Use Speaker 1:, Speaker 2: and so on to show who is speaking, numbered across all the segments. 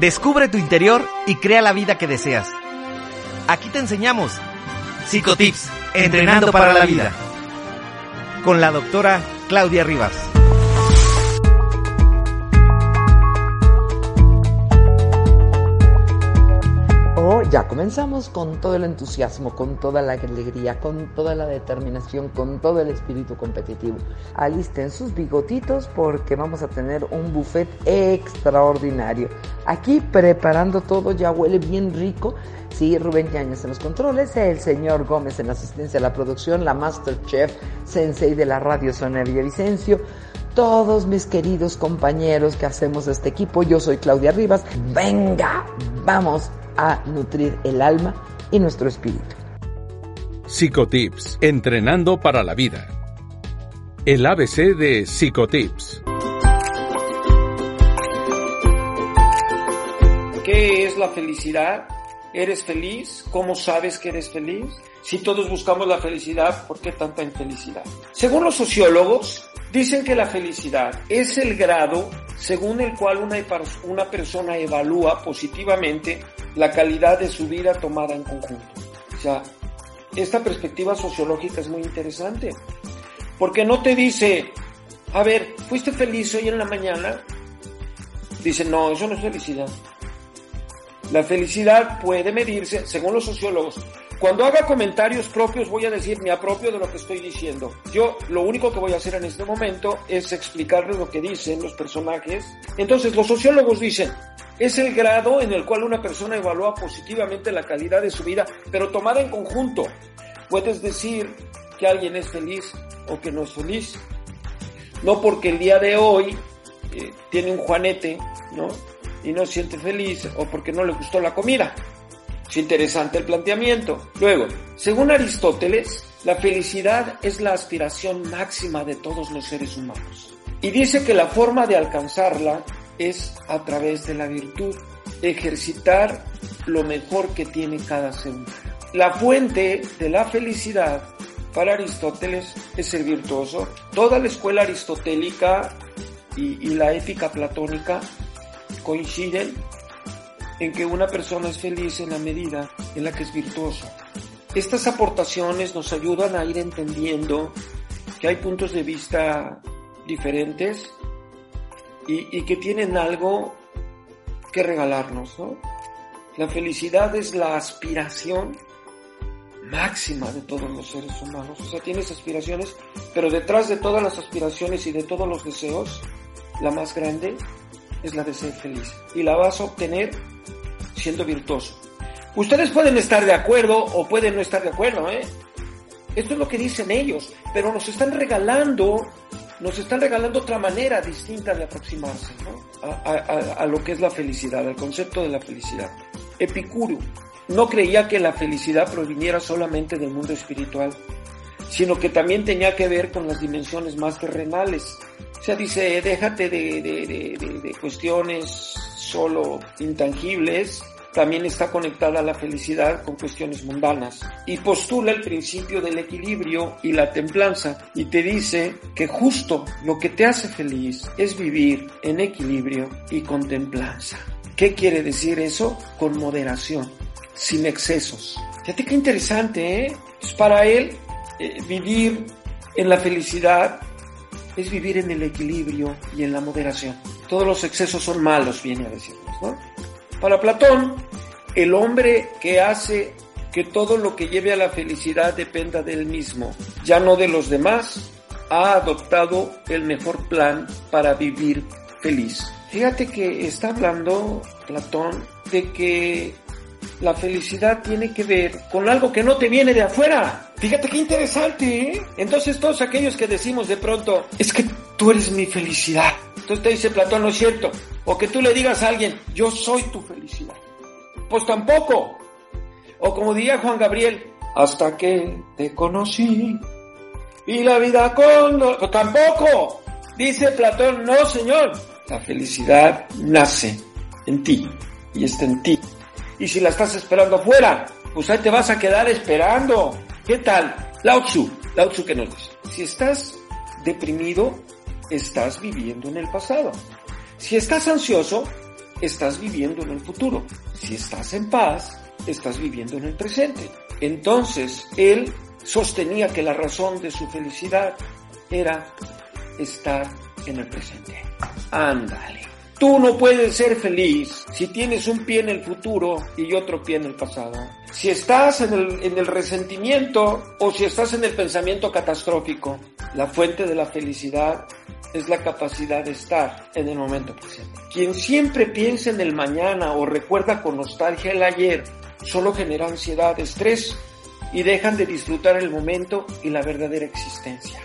Speaker 1: Descubre tu interior y crea la vida que deseas. Aquí te enseñamos Psicotips, entrenando para la vida. Con la doctora Claudia Rivas.
Speaker 2: Ya comenzamos con todo el entusiasmo, con toda la alegría, con toda la determinación, con todo el espíritu competitivo. Alisten sus bigotitos porque vamos a tener un buffet extraordinario. Aquí preparando todo, ya huele bien rico. Sí, Rubén Yañez en los controles, el señor Gómez en la asistencia a la producción, la Master Chef, Sensei de la radio Sonia Villavicencio todos mis queridos compañeros que hacemos este equipo. Yo soy Claudia Rivas. Venga, vamos a nutrir el alma y nuestro espíritu.
Speaker 3: Psicotips, entrenando para la vida. El ABC de Psicotips.
Speaker 4: ¿Qué es la felicidad? ¿Eres feliz? ¿Cómo sabes que eres feliz? Si todos buscamos la felicidad, ¿por qué tanta infelicidad? Según los sociólogos, dicen que la felicidad es el grado según el cual una, una persona evalúa positivamente la calidad de su vida tomada en conjunto. O sea, esta perspectiva sociológica es muy interesante, porque no te dice, a ver, ¿fuiste feliz hoy en la mañana? Dice, no, eso no es felicidad. La felicidad puede medirse, según los sociólogos, cuando haga comentarios propios voy a decir mi apropio de lo que estoy diciendo. Yo lo único que voy a hacer en este momento es explicarles lo que dicen los personajes. Entonces los sociólogos dicen, es el grado en el cual una persona evalúa positivamente la calidad de su vida, pero tomada en conjunto. Puedes decir que alguien es feliz o que no es feliz. No porque el día de hoy eh, tiene un juanete, ¿no? Y no siente feliz o porque no le gustó la comida. Es interesante el planteamiento. Luego, según Aristóteles, la felicidad es la aspiración máxima de todos los seres humanos. Y dice que la forma de alcanzarla es a través de la virtud, ejercitar lo mejor que tiene cada ser humano. La fuente de la felicidad para Aristóteles es el virtuoso. Toda la escuela aristotélica y, y la ética platónica coinciden en que una persona es feliz en la medida en la que es virtuoso. Estas aportaciones nos ayudan a ir entendiendo que hay puntos de vista diferentes y, que tienen algo que regalarnos, ¿no? La felicidad es la aspiración máxima de todos los seres humanos. O sea, tienes aspiraciones, pero detrás de todas las aspiraciones y de todos los deseos, la más grande es la de ser feliz. Y la vas a obtener siendo virtuoso. Ustedes pueden estar de acuerdo o pueden no estar de acuerdo, ¿eh? Esto es lo que dicen ellos, pero nos están regalando nos están regalando otra manera distinta de aproximarse a, lo que es la felicidad, al concepto de la felicidad. Epicuro no creía que la felicidad proviniera solamente del mundo espiritual, sino que también tenía que ver con las dimensiones más terrenales. O sea, dice, déjate de, de cuestiones solo intangibles también está conectada a la felicidad con cuestiones mundanas y postula el principio del equilibrio y la templanza y te dice que justo lo que te hace feliz es vivir en equilibrio y con templanza. ¿Qué quiere decir eso? Con moderación, sin excesos. Fíjate qué interesante, ¿eh? Pues para él, eh, vivir en la felicidad es vivir en el equilibrio y en la moderación. Todos los excesos son malos, viene a decirnos, ¿no? Para Platón, el hombre que hace que todo lo que lleve a la felicidad dependa de él mismo, ya no de los demás, ha adoptado el mejor plan para vivir feliz. Fíjate que está hablando Platón de que la felicidad tiene que ver con algo que no te viene de afuera. Fíjate qué interesante, ¿eh? Entonces todos aquellos que decimos de pronto, es que tú eres mi felicidad, Entonces te dice Platón, no es cierto. O que tú le digas a alguien, yo soy tu felicidad. Pues tampoco. O como diría Juan Gabriel, hasta que te conocí y la vida con... Pues tampoco. Dice Platón, no señor. La felicidad nace en ti y está en ti. Y si la estás esperando afuera, pues ahí te vas a quedar esperando. ¿Qué tal? Lao Tzu, Lao Tzu que nos dice, si estás deprimido, estás viviendo en el pasado. Si estás ansioso, estás viviendo en el futuro. Si estás en paz, estás viviendo en el presente. Entonces, él sostenía que la razón de su felicidad era estar en el presente. Ándale. Tú no puedes ser feliz si tienes un pie en el futuro y otro pie en el pasado. Si estás en el, en el resentimiento o si estás en el pensamiento catastrófico, la fuente de la felicidad es la capacidad de estar en el momento presente. Quien siempre piensa en el mañana o recuerda con nostalgia el ayer, solo genera ansiedad, estrés y dejan de disfrutar el momento y la verdadera existencia.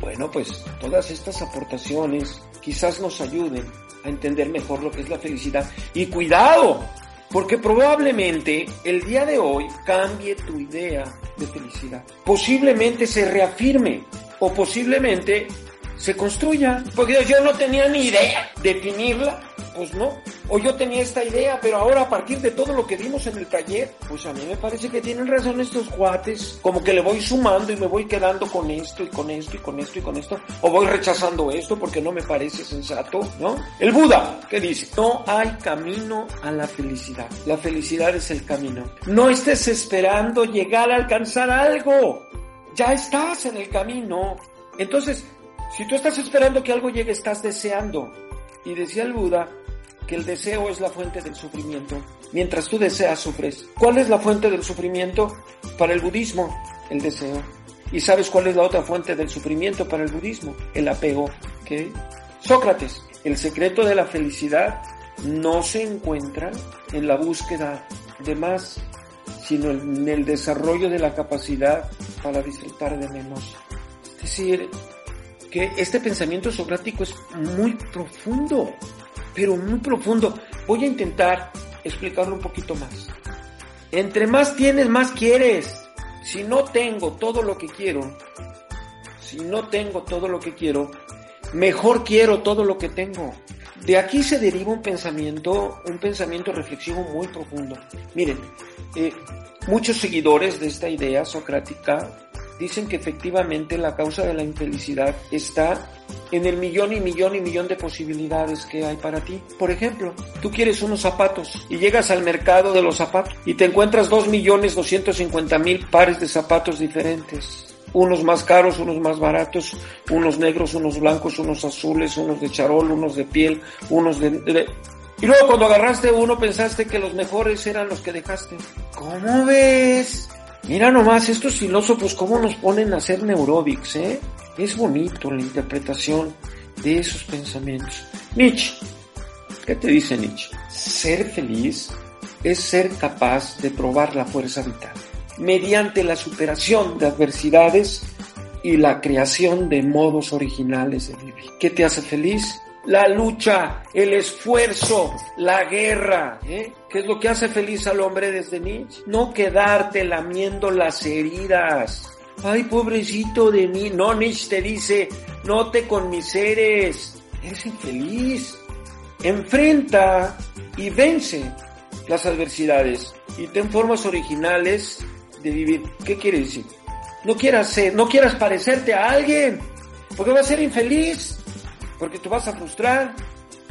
Speaker 4: Bueno, pues todas estas aportaciones quizás nos ayuden a entender mejor lo que es la felicidad. Y cuidado, porque probablemente el día de hoy cambie tu idea de felicidad. Posiblemente se reafirme o posiblemente se construya. Porque yo no tenía ni idea definirla, pues no. O yo tenía esta idea, pero ahora a partir de todo lo que vimos en el taller, pues a mí me parece que tienen razón estos cuates. Como que le voy sumando y me voy quedando con esto y con esto y con esto y con esto. O voy rechazando esto porque no me parece sensato, ¿no? El Buda, ¿qué dice? No hay camino a la felicidad. La felicidad es el camino. No estés esperando llegar a alcanzar algo. Ya estás en el camino. Entonces, si tú estás esperando que algo llegue, estás deseando. Y decía el Buda que el deseo es la fuente del sufrimiento. Mientras tú deseas, sufres. ¿Cuál es la fuente del sufrimiento? Para el budismo, el deseo. ¿Y sabes cuál es la otra fuente del sufrimiento para el budismo? El apego. ¿Qué? Sócrates, el secreto de la felicidad no se encuentra en la búsqueda de más, sino en el desarrollo de la capacidad para disfrutar de menos. Es decir, que este pensamiento socrático es muy profundo, pero muy profundo. Voy a intentar explicarlo un poquito más. Entre más tienes, más quieres. Si no tengo todo lo que quiero, si no tengo todo lo que quiero, mejor quiero todo lo que tengo. De aquí se deriva un pensamiento, un pensamiento reflexivo muy profundo. Miren, eh, muchos seguidores de esta idea socrática dicen que efectivamente la causa de la infelicidad está en el millón y millón y millón de posibilidades que hay para ti. Por ejemplo, tú quieres unos zapatos y llegas al mercado de los zapatos y te encuentras dos millones doscientos cincuenta mil pares de zapatos diferentes. Unos más caros, unos más baratos, unos negros, unos blancos, unos azules, unos de charol, unos de piel, unos de... de... Y luego cuando agarraste uno pensaste que los mejores eran los que dejaste. ¿Cómo ves? Mira nomás estos filósofos cómo nos ponen a hacer neurobics, ¿eh? Es bonito la interpretación de esos pensamientos. Nietzsche, ¿qué te dice Nietzsche? Ser feliz es ser capaz de probar la fuerza vital mediante la superación de adversidades y la creación de modos originales de vivir. ¿Qué te hace feliz? La lucha, el esfuerzo, la guerra. ¿eh? ¿Qué es lo que hace feliz al hombre desde Nietzsche? No quedarte lamiendo las heridas. Ay, pobrecito de mí. No, Nietzsche te dice, no te conmiseres. Eres infeliz. Enfrenta y vence las adversidades y ten formas originales de vivir. ¿Qué quiere decir? No quieras ser, no quieras parecerte a alguien, porque vas a ser infeliz porque tú vas a frustrar,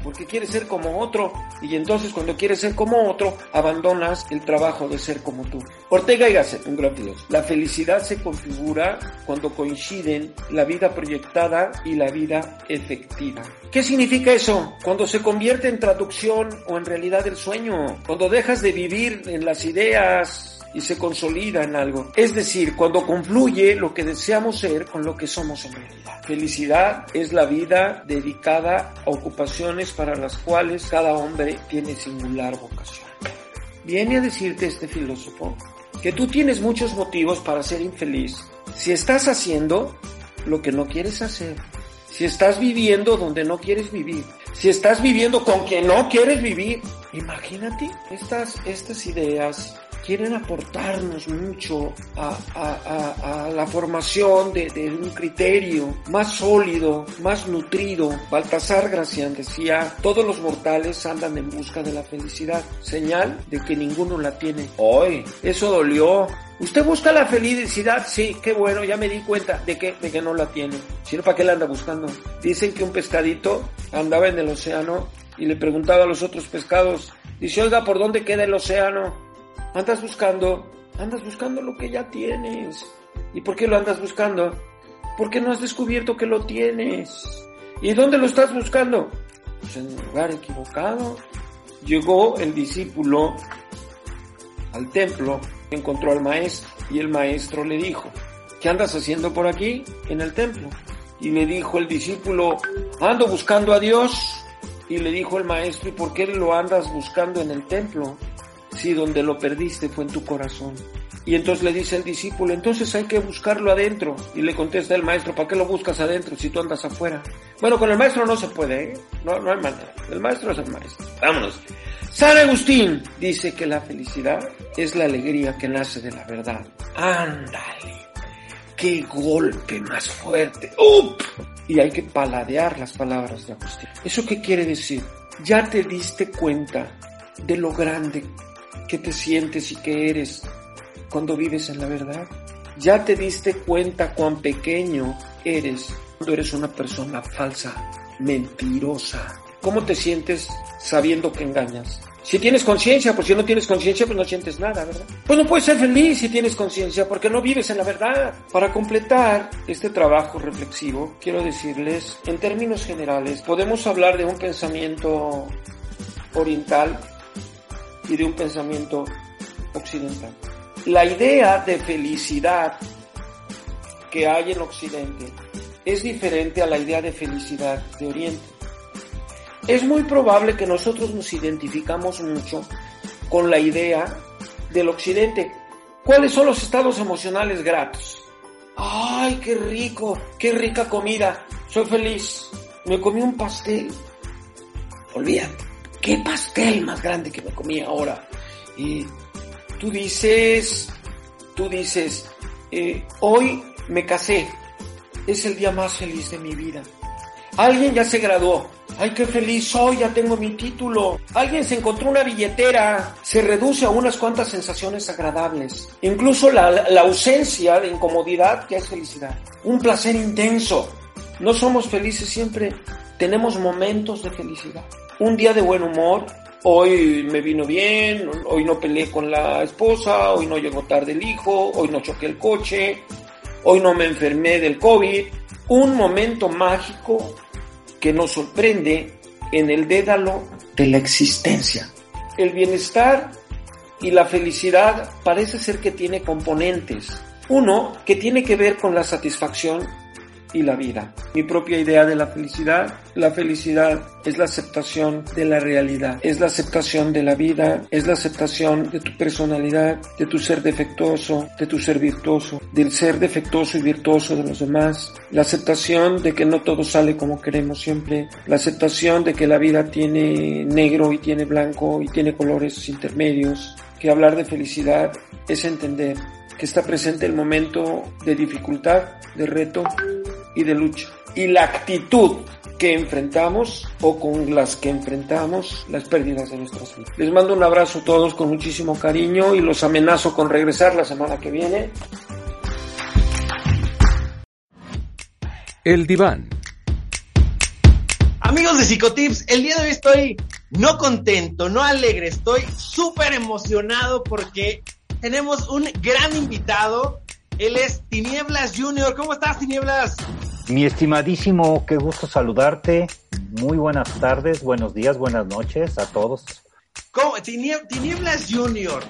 Speaker 4: porque quieres ser como otro, y entonces cuando quieres ser como otro, abandonas el trabajo de ser como tú. Ortega y un gran. La felicidad se configura cuando coinciden la vida proyectada y la vida efectiva. ¿Qué significa eso? Cuando se convierte en traducción o en realidad el sueño, cuando dejas de vivir en las ideas, y se consolida en algo. Es decir, cuando confluye lo que deseamos ser con lo que somos en realidad. Felicidad es la vida dedicada a ocupaciones para las cuales cada hombre tiene singular vocación. Viene a decirte este filósofo que tú tienes muchos motivos para ser infeliz si estás haciendo lo que no quieres hacer, si estás viviendo donde no quieres vivir, si estás viviendo con quien no quieres vivir, imagínate estas, estas ideas quieren aportarnos mucho a, a, a, la formación de, de, un criterio más sólido, más nutrido. Baltasar Gracián decía, todos los mortales andan en busca de la felicidad, señal de que ninguno la tiene. Hoy, eso dolió. ¿Usted busca la felicidad? Sí, qué bueno, ya me di cuenta de que, de que no la tiene. Si no, ¿para qué la anda buscando? Dicen que un pescadito andaba en el océano y le preguntaba a los otros pescados, dice, oiga, ¿por dónde queda el océano? Andas buscando, andas buscando lo que ya tienes. ¿Y por qué lo andas buscando? Porque no has descubierto que lo tienes. ¿Y dónde lo estás buscando? Pues en el lugar equivocado. Llegó el discípulo al templo, encontró al maestro y el maestro le dijo, ¿qué andas haciendo por aquí en el templo? Y le dijo el discípulo, ando buscando a Dios. Y le dijo el maestro, ¿y por qué lo andas buscando en el templo? Si donde lo perdiste fue en tu corazón. Y entonces le dice el discípulo, entonces hay que buscarlo adentro. Y le contesta el maestro, ¿para qué lo buscas adentro si tú andas afuera? Bueno, con el maestro no se puede, ¿eh? No, no hay manera. El maestro es el maestro. Vámonos. San Agustín dice que la felicidad es la alegría que nace de la verdad. Ándale. Qué golpe más fuerte. ¡Up! Y hay que paladear las palabras de Agustín. ¿Eso qué quiere decir? Ya te diste cuenta de lo grande qué te sientes y qué eres cuando vives en la verdad. Ya te diste cuenta cuán pequeño eres cuando eres una persona falsa, mentirosa. ¿Cómo te sientes sabiendo que engañas? Si tienes conciencia, pues si no tienes conciencia, pues no sientes nada, ¿verdad? Pues no puedes ser feliz si tienes conciencia, porque no vives en la verdad. Para completar este trabajo reflexivo, quiero decirles, en términos generales, podemos hablar de un pensamiento oriental y de un pensamiento occidental. La idea de felicidad que hay en Occidente es diferente a la idea de felicidad de Oriente. Es muy probable que nosotros nos identificamos mucho con la idea del Occidente. ¿Cuáles son los estados emocionales gratos? ¡Ay, qué rico! ¡Qué rica comida! Soy feliz. Me comí un pastel. Olvídate qué pastel más grande que me comí ahora. Y tú dices, tú dices, eh, hoy me casé, es el día más feliz de mi vida. Alguien ya se graduó. Ay, qué feliz soy, ya tengo mi título. Alguien se encontró una billetera. Se reduce a unas cuantas sensaciones agradables. Incluso la, la ausencia de incomodidad que es felicidad. Un placer intenso. No somos felices siempre. Tenemos momentos de felicidad un día de buen humor, hoy me vino bien, hoy no peleé con la esposa, hoy no llegó tarde el hijo, hoy no choqué el coche, hoy no me enfermé del COVID. Un momento mágico que nos sorprende en el dédalo de la existencia. El bienestar y la felicidad parece ser que tiene componentes. Uno que tiene que ver con la satisfacción y la vida. Mi propia idea de la felicidad, la felicidad es la aceptación de la realidad, es la aceptación de la vida, es la aceptación de tu personalidad, de tu ser defectuoso, de tu ser virtuoso, del ser defectuoso y virtuoso de los demás, la aceptación de que no todo sale como queremos siempre, la aceptación de que la vida tiene negro y tiene blanco y tiene colores intermedios, que hablar de felicidad es entender que está presente el momento de dificultad, de reto y de lucha. Y la actitud que enfrentamos o con las que enfrentamos las pérdidas de nuestras vidas. Les mando un abrazo a todos con muchísimo cariño y los amenazo con regresar la semana que viene.
Speaker 3: El diván.
Speaker 1: Amigos de Psicotips, el día de hoy estoy no contento, no alegre, estoy súper emocionado porque tenemos un gran invitado. Él es Tinieblas Junior. ¿Cómo estás, Tinieblas?
Speaker 5: Mi estimadísimo, qué gusto saludarte. Muy buenas tardes, buenos días, buenas noches a todos.
Speaker 1: ¿Cómo? Tinieblas Junior,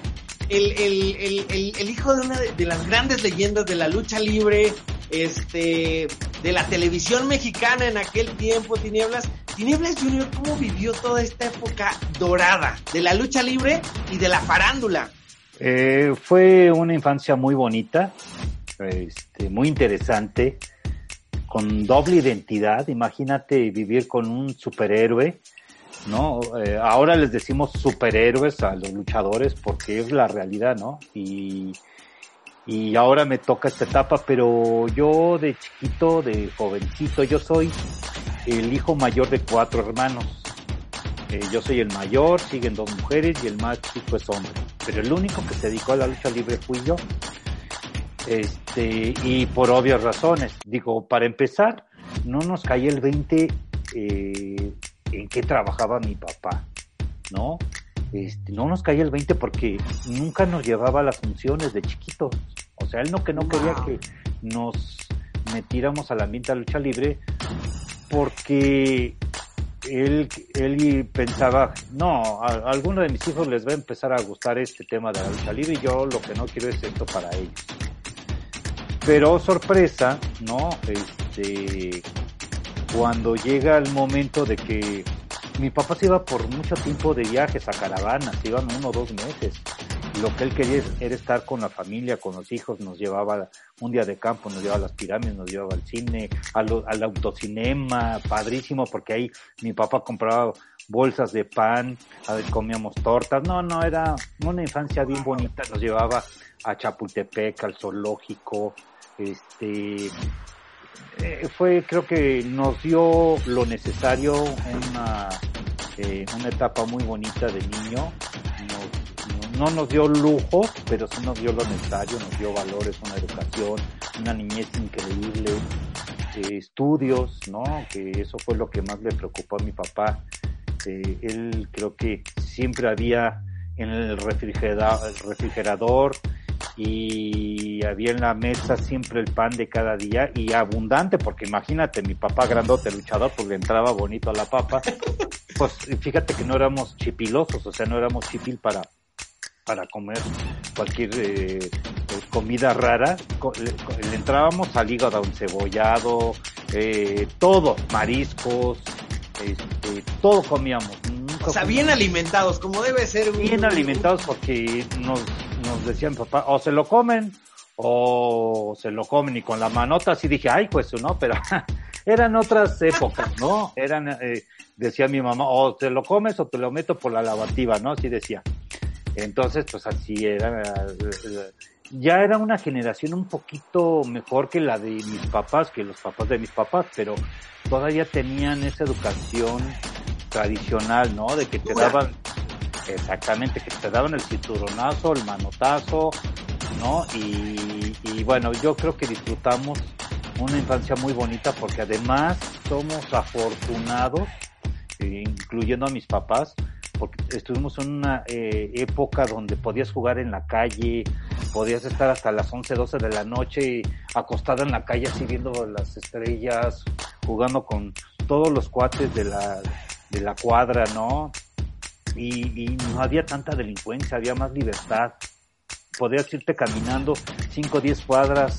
Speaker 1: el, el, hijo de una de las grandes leyendas de la lucha libre, este, de la televisión mexicana en aquel tiempo, Tinieblas. Tinieblas Junior, ¿cómo vivió toda esta época dorada de la lucha libre y de la farándula?
Speaker 5: Eh, fue una infancia muy bonita, este, muy interesante, con doble identidad. Imagínate vivir con un superhéroe, ¿no? Eh, ahora les decimos superhéroes a los luchadores porque es la realidad, ¿no? Y, y ahora me toca esta etapa, pero yo de chiquito, de jovencito, yo soy el hijo mayor de cuatro hermanos. Eh, yo soy el mayor, siguen dos mujeres y el más chico es hombre. Pero el único que se dedicó a la lucha libre fui yo. Este, y por obvias razones. Digo, para empezar, no nos caía el 20 eh, en qué trabajaba mi papá, ¿no? Este, no nos caía el 20 porque nunca nos llevaba a las funciones de chiquitos. O sea, él no que no quería que nos metiéramos al ambiente de lucha libre porque él, él pensaba, no, a, alguno de mis hijos les va a empezar a gustar este tema de la lucha libre y yo lo que no quiero es esto para ellos. Pero sorpresa, ¿no? Este, cuando llega el momento de que mi papá se iba por mucho tiempo de viajes a caravanas, iban uno o dos meses. Lo que él quería era estar con la familia, con los hijos, nos llevaba un día de campo, nos llevaba a las pirámides, nos llevaba al cine, al, autocinema, padrísimo, porque ahí mi papá compraba bolsas de pan, a ver, comíamos tortas. No, no, era una infancia bien bonita, nos llevaba a Chapultepec, al zoológico, este, eh, fue, creo que nos dio lo necesario, una, eh, una etapa muy bonita de niño. No nos dio lujo, pero sí nos dio lo necesario, nos dio valores, una educación, una niñez increíble, eh, estudios, ¿no? Que eso fue lo que más le preocupó a mi papá. él creo que siempre había en el refrigerador, el refrigerador y había en la mesa siempre el pan de cada día y abundante, porque imagínate, mi papá grandote luchador, pues le entraba bonito a la papa. Pues fíjate que no éramos chipilosos, o sea, no éramos chipil para, para comer cualquier eh, comida rara. Le, entrábamos al hígado encebollado, eh, todo, mariscos, este, todo comíamos.
Speaker 1: o sea, bien alimentados, como debe ser.
Speaker 5: Bien alimentados porque nos nos decían papá, o se lo comen o se lo comen y con la manota así dije, ay, pues no, pero eran otras épocas, ¿no? Eran, eh, decía mi mamá, o te lo comes o te lo meto por la lavativa, ¿no? Así decía. Entonces, pues así era. Ya era una generación un poquito mejor que la de mis papás, que los papás de mis papás, pero todavía tenían esa educación tradicional, ¿no? De que te daban Exactamente, que te daban el cinturonazo, el manotazo, ¿no? Y, bueno, yo creo que disfrutamos una infancia muy bonita porque además somos afortunados, eh, incluyendo a mis papás, porque estuvimos en una eh, época donde podías jugar en la calle, podías estar hasta las 11, 12 de la noche acostada en la calle así viendo las estrellas, jugando con todos los cuates de la, de la cuadra, ¿no? y, no había tanta delincuencia, había más libertad. Podías irte caminando 5 o 10 cuadras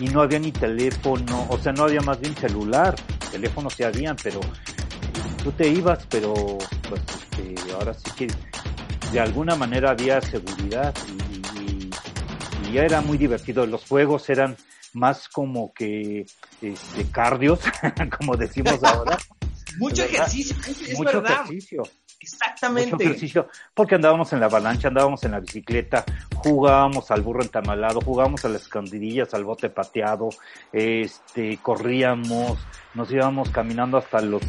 Speaker 5: y no había ni teléfono, o sea, no había más bien celular, teléfonos sí habían, pero tú te ibas, pero pues ahora sí que de alguna manera había seguridad y, ya era muy divertido. Los juegos eran más como que este, cardios, como decimos ahora.
Speaker 1: Mucho ejercicio, es Mucho ejercicio. Exactamente.
Speaker 5: Mucho ejercicio, porque andábamos en la avalancha, andábamos en la bicicleta, jugábamos al burro entamalado, jugábamos a las escondidillas, al bote pateado, este, corríamos, nos íbamos caminando hasta los,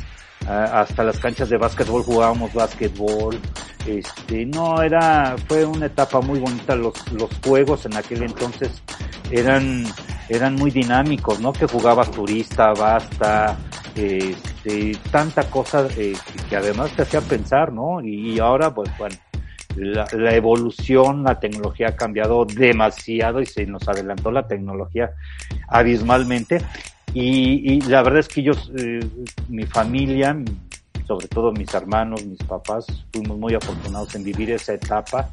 Speaker 5: hasta las canchas de básquetbol, jugábamos básquetbol, este, no, era, fue una etapa muy bonita, los, los juegos en aquel entonces eran, eran muy dinámicos, ¿no? Que jugabas turista, basta, este, tanta cosa eh, que además te hacía pensar, ¿no? Y, ahora, pues bueno, la, evolución, la tecnología ha cambiado demasiado y se nos adelantó la tecnología abismalmente. Y, la verdad es que ellos, eh, mi familia, sobre todo mis hermanos, mis papás, fuimos muy afortunados en vivir esa etapa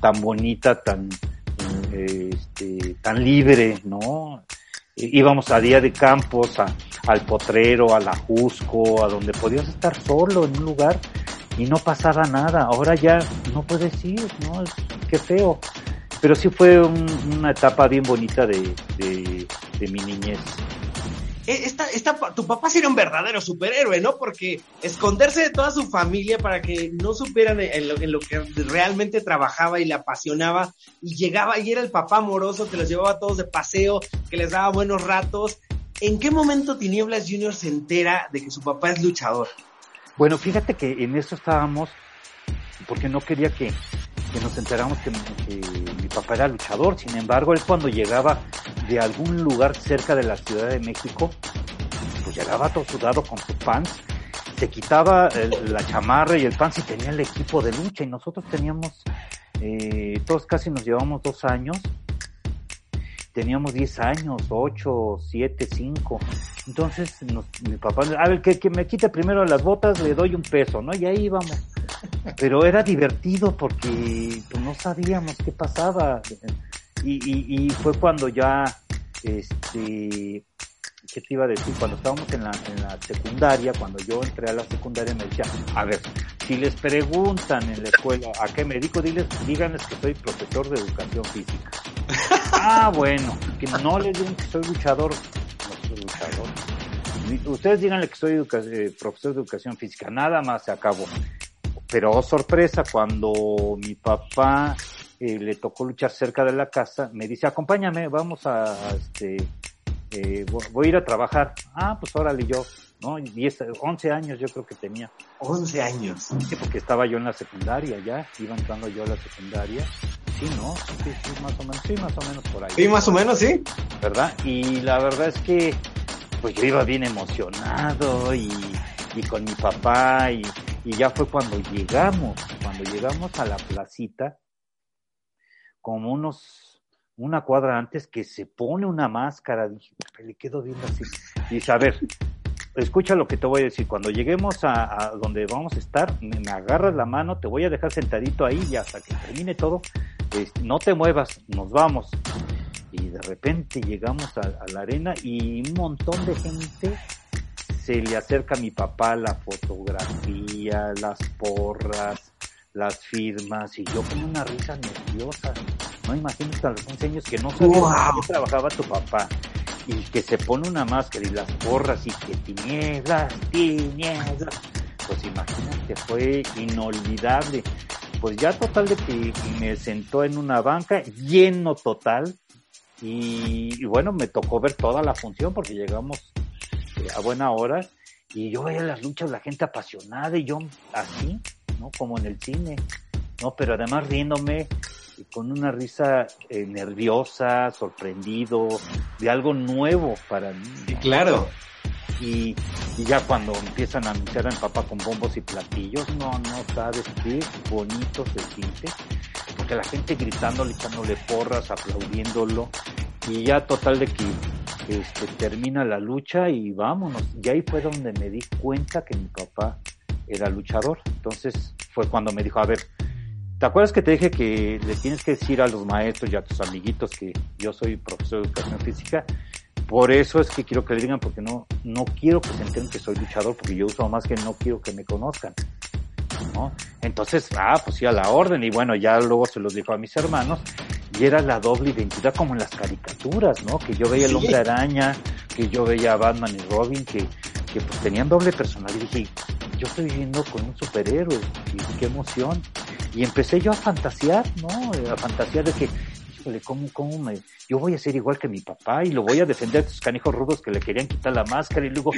Speaker 5: tan bonita, tan, eh, este, tan libre, ¿no? íbamos a día de campos, a, al potrero, a la Jusco, a donde podías estar solo en un lugar y no pasaba nada. Ahora ya no puedes ir, ¿no? Qué feo. Pero sí fue una etapa bien bonita de, de, mi niñez.
Speaker 1: E, esta, esta, tu papá sería un verdadero superhéroe, ¿no? Porque esconderse de toda su familia para que no supieran en lo, en lo, que realmente trabajaba y le apasionaba, y llegaba y era el papá amoroso que los llevaba a todos de paseo, que les daba buenos ratos. ¿En qué momento Tinieblas Junior se entera de que su papá es luchador?
Speaker 5: Bueno, fíjate que en eso estábamos, porque no quería que, que nos enteramos que, papá era luchador. Sin embargo, él cuando llegaba de algún lugar cerca de la Ciudad de México, pues llegaba todo sudado con sus pants, se quitaba la chamarra y el pants y tenía el equipo de lucha y nosotros teníamos, eh, todos casi nos llevamos dos años, teníamos diez años, ocho, siete, cinco. Entonces mi papá, a ver, que, que me quite primero las botas, le doy un peso, ¿no? Y ahí vamos pero era divertido porque pues, no sabíamos qué pasaba. Y, y, fue cuando ya, este, ¿qué te iba a decir? Cuando estábamos en la, en la secundaria, cuando yo entré a la secundaria me decía, a ver, si les preguntan en la escuela a qué me dedico, diles, díganles que soy profesor de educación física. ah, bueno, que no les digan que soy luchador, no soy luchador. Ustedes díganle que soy eh, profesor de educación física, nada más se acabó. Pero oh, sorpresa, cuando mi papá eh, le tocó luchar cerca de la casa, me dice, acompáñame, vamos a, este, eh, voy a ir a trabajar. Ah, pues órale yo, ¿no? 10, 11 años yo creo que tenía.
Speaker 1: 11 años.
Speaker 5: Sí, porque estaba yo en la secundaria ya, iba entrando yo a la secundaria. Sí, ¿no? Sí, sí, más o menos, sí, más o menos por ahí.
Speaker 1: Sí, más o menos, sí.
Speaker 5: ¿Verdad? Y la verdad es que, pues yo iba bien emocionado y, y con mi papá y y ya fue cuando llegamos, cuando llegamos a la placita, como unos, una cuadra antes, que se pone una máscara, dije, le quedo viendo así. Dice, a ver, escucha lo que te voy a decir, cuando lleguemos a, donde vamos a estar, me, agarras la mano, te voy a dejar sentadito ahí y hasta que termine todo, este, no te muevas, nos vamos. Y de repente llegamos a la arena y un montón de gente se le acerca a mi papá la fotografía, las porras, las firmas, y yo con una risa nerviosa. No imagínate a los 11 años que no sabía qué trabajaba tu papá. Y que se pone una máscara y las porras y que tinieblas, tinieblas. Pues imagínate, fue inolvidable. Pues ya total de que me sentó en una banca lleno total. y bueno, me tocó ver toda la función porque llegamos a buena hora y yo veía las luchas, la gente apasionada y yo así, ¿no? Como en el cine, ¿no? Pero además riéndome con una risa eh, nerviosa, sorprendido, de algo nuevo para mí.
Speaker 1: Sí, claro.
Speaker 5: Y, y, ya cuando empiezan a anunciar a mi papá con bombos y platillos, no, no sabes qué bonito se siente, porque la gente gritándole, echándole porras, aplaudiéndolo, y ya total de que este, termina la lucha y vámonos. Y ahí fue donde me di cuenta que mi papá era luchador. Entonces fue cuando me dijo, a ver, ¿te acuerdas que te dije que le tienes que decir a los maestros y a tus amiguitos que yo soy profesor de educación física? Por eso es que quiero que le digan, porque no, no quiero que se enteren que soy luchador, porque yo uso más que no quiero que me conozcan. ¿no? Entonces, ah, pues sí, a la orden, y bueno, ya luego se los dijo a mis hermanos, y era la doble identidad como en las caricaturas, ¿no? Que yo veía el hombre araña, que yo veía a Batman y Robin, que, que pues tenían doble personalidad. Y dije, yo estoy viviendo con un superhéroe, y qué emoción. Y empecé yo a fantasear, ¿no? A fantasear de que ¿cómo, cómo me, yo voy a ser igual que mi papá y lo voy a defender a estos canijos rudos que le querían quitar la máscara y luego,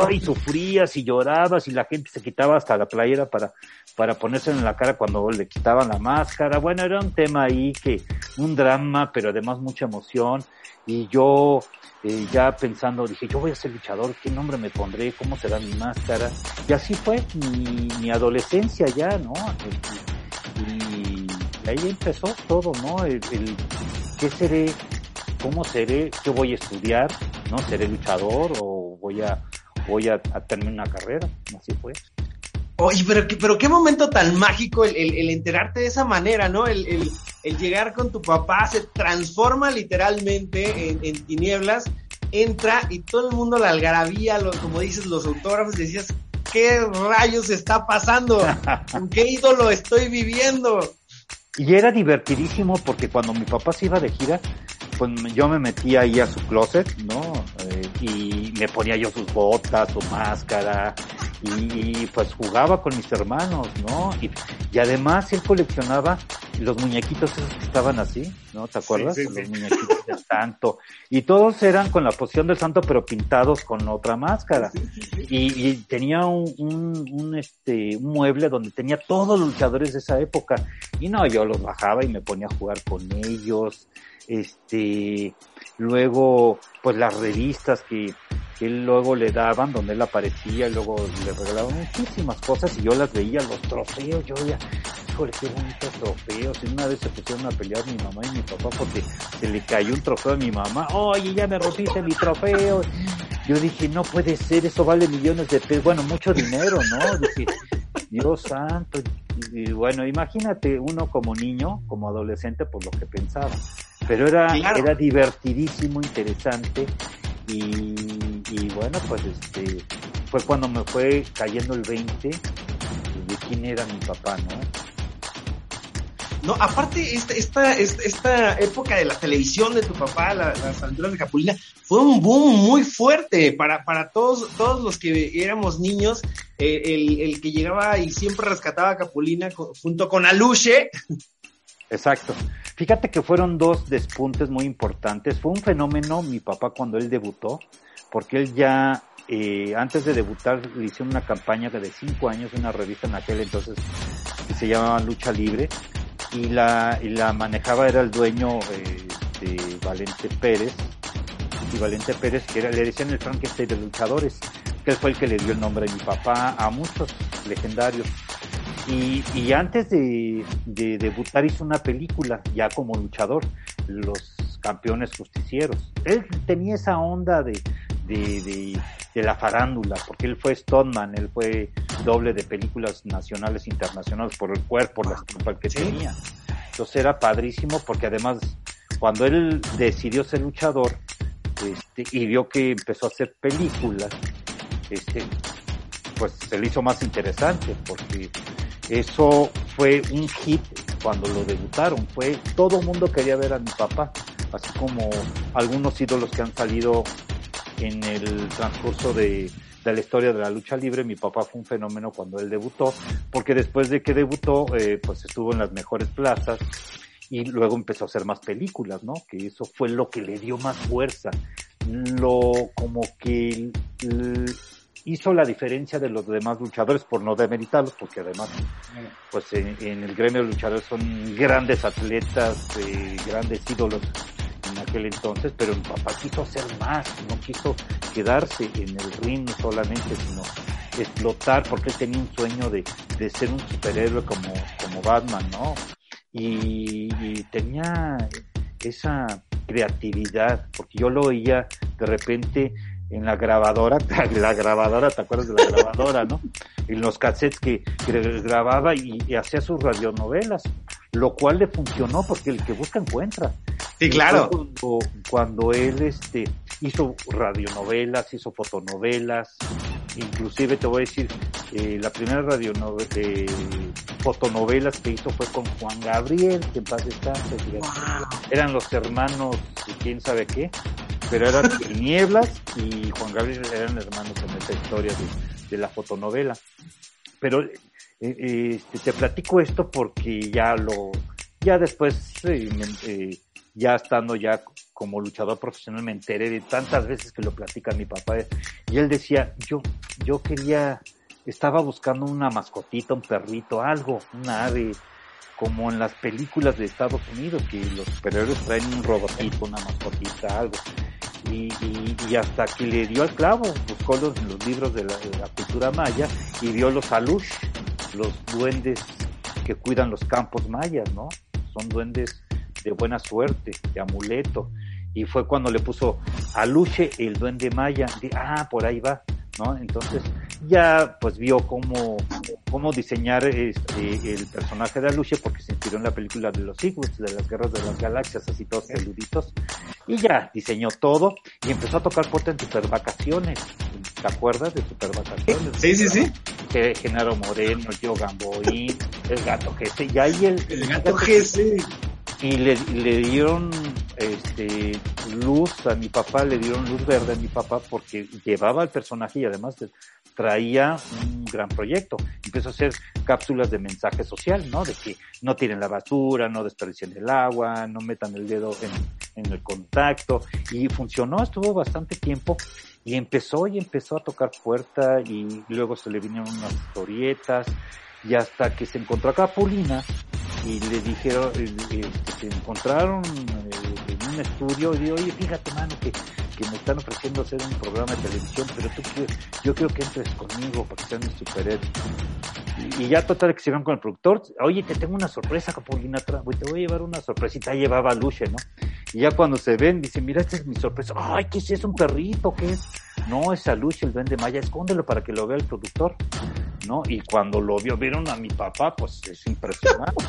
Speaker 5: ay, sufrías y llorabas y la gente se quitaba hasta la playera para, para ponerse en la cara cuando le quitaban la máscara. Bueno, era un tema ahí que, un drama, pero además mucha emoción y yo, eh, ya pensando, dije, yo voy a ser luchador, ¿qué nombre me pondré? ¿Cómo será mi máscara? Y así fue mi, mi adolescencia ya, ¿no? Ahí empezó todo, ¿no? El, ¿Qué seré? ¿Cómo seré? ¿Qué voy a estudiar? ¿No? ¿Seré luchador o voy a, voy a, terminar una carrera? Así fue.
Speaker 1: Oye, pero, pero qué momento tan mágico el, el, enterarte de esa manera, ¿no? El, el, llegar con tu papá se transforma literalmente en, en, tinieblas, entra y todo el mundo la algarabía, lo, como dices, los autógrafos, decías, ¿qué rayos está pasando? ¿Con qué ídolo estoy viviendo?
Speaker 5: Y era divertidísimo porque cuando mi papá se iba de gira, pues yo me metía ahí a su closet, ¿no? Eh, y me ponía yo sus botas, su máscara, y, pues jugaba con mis hermanos, ¿no? Y, y, además él coleccionaba los muñequitos esos que estaban así, ¿no? ¿Te acuerdas? Los muñequitos del santo. Y todos eran con la posición del santo, pero pintados con otra máscara. Y, y, tenía un, un, un, este, un mueble donde tenía todos los luchadores de esa época. Y no, yo los bajaba y me ponía a jugar con ellos. Este, luego, pues las revistas que, que él luego le daban, donde él aparecía, y luego le regalaban muchísimas cosas y yo las veía, los trofeos, yo ya, híjole, qué bonitos trofeos. Y una vez se pusieron a pelear mi mamá y mi papá porque se le cayó un trofeo a mi mamá. Oye, ya me rompiste mi trofeo. Yo dije, no puede ser, eso vale millones de pesos. Bueno, mucho dinero, ¿no? Dios santo. Y bueno, imagínate uno como niño, como adolescente, por lo que pensaba. Pero era, claro. era divertidísimo, interesante y, y, bueno, pues este, fue cuando me fue cayendo el 20 de quién era mi papá, ¿no?
Speaker 1: No, aparte, esta, esta, esta, época de la televisión de tu papá, la, las aventuras de Capulina, fue un boom muy fuerte para, para todos, todos los que éramos niños. Eh, el, el, que llegaba y siempre rescataba a Capulina junto con Aluche.
Speaker 5: Exacto. Fíjate que fueron dos despuntes muy importantes. Fue un fenómeno mi papá cuando él debutó, porque él ya eh, antes de debutar le hizo una campaña de cinco años una revista en aquel entonces que se llamaba Lucha Libre y la, y la manejaba era el dueño eh, de Valente Pérez y Valente Pérez que era, le decían el Frankenstein de luchadores que fue el que le dio el nombre a mi papá a muchos legendarios y, y antes de, de, debutar hizo una película ya como luchador, Los Campeones Justicieros. Él tenía esa onda de, de, de, la farándula, porque él fue Stoneman, él fue doble de películas nacionales e internacionales por el cuerpo, la estructura que tenía. Entonces era padrísimo porque además cuando él decidió ser luchador este, y vio que empezó a hacer películas, este, pues se le hizo más interesante porque eso fue un hit cuando lo debutaron. Fue todo el mundo quería ver a mi papá, así como algunos ídolos que han salido en el transcurso de, de la historia de la lucha libre. Mi papá fue un fenómeno cuando él debutó, porque después de que debutó, eh, pues estuvo en las mejores plazas y luego empezó a hacer más películas, ¿no? Que eso fue lo que le dio más fuerza. Lo como que hizo la diferencia de los demás luchadores por no demeritarlos, porque además, pues en, el gremio de luchadores son grandes atletas, eh, grandes ídolos en aquel entonces, pero mi papá quiso hacer más, no quiso quedarse en el ring solamente, sino explotar, porque él tenía un sueño de, de ser un superhéroe como, como Batman, ¿no? Y tenía esa creatividad, porque yo lo oía de repente en la grabadora, la grabadora, ¿te acuerdas de la grabadora, no? En los cassettes que, grababa y, y, hacía sus radionovelas, lo cual le funcionó porque el que busca encuentra.
Speaker 1: Sí, claro.
Speaker 5: Cuando, cuando él este, hizo radionovelas, hizo fotonovelas, inclusive te voy a decir, eh, la primera radionovela, eh, fotonovelas que hizo fue con Juan Gabriel, que en paz descanse, wow. eran los hermanos, quién sabe qué, pero eran Tinieblas y Juan Gabriel eran hermanos en esta historia de, la fotonovela. Pero eh, este, te platico esto porque ya lo, ya después, eh, ya estando ya como luchador profesional me enteré de tantas veces que lo platica mi papá y él decía, yo, yo quería, estaba buscando una mascotita, un perrito, algo, una ave, como en las películas de Estados Unidos, que los superhéroes traen un robotito, una mascotita, algo. Y, y, y, hasta que le dio al clavo, buscó los, los libros de la, de la, cultura maya y vio los alush, los duendes que cuidan los campos mayas, ¿no? Son duendes de buena suerte, de amuleto. Y fue cuando le puso aluche el duende maya. De, ah, por ahí va. ¿no? Entonces ya pues vio cómo, cómo diseñar este, el personaje de Aluche porque se inspiró en la película de los Ewoks, de las guerras de las galaxias, así todos peluditos. Y ya diseñó todo y empezó a tocar puerta en Super Vacaciones. ¿Te acuerdas de Super Vacaciones?
Speaker 1: Sí, sí, sí.
Speaker 5: Que Genaro Moreno, Yo Gamboín, el gato GC. Y ahí el,
Speaker 1: el gato GC.
Speaker 5: y le, le dieron este luz a mi papá, le dieron luz verde a mi papá porque llevaba el personaje y además traía un gran proyecto. Empezó a hacer cápsulas de mensaje social, ¿no? De que no tiren la basura, no desperdicien el agua, no metan el dedo en, el contacto. Y funcionó, estuvo bastante tiempo y empezó y empezó a tocar puerta y luego se le vinieron unas historietas y hasta que se encontró a Capulina y le dijeron, eh, eh, se encontraron eh, un estudio y dijo, oye, fíjate, mano, que, que me están ofreciendo hacer un programa de televisión, pero tú yo quiero que entres conmigo para que seas mi superhéroe. Y, ya total que se iban con el productor, oye, te tengo una sorpresa, Capulina, te voy a llevar una sorpresita, llevaba Luche, ¿no? Y ya cuando se ven, dicen, mira, esta es mi sorpresa, ay, ¿qué es? ¿Es un perrito? ¿Qué es? No, es a Luche, el duende Maya, escóndelo para que lo vea el productor. ¿no? Y cuando lo vio, vieron a mi papá, pues es impresionante.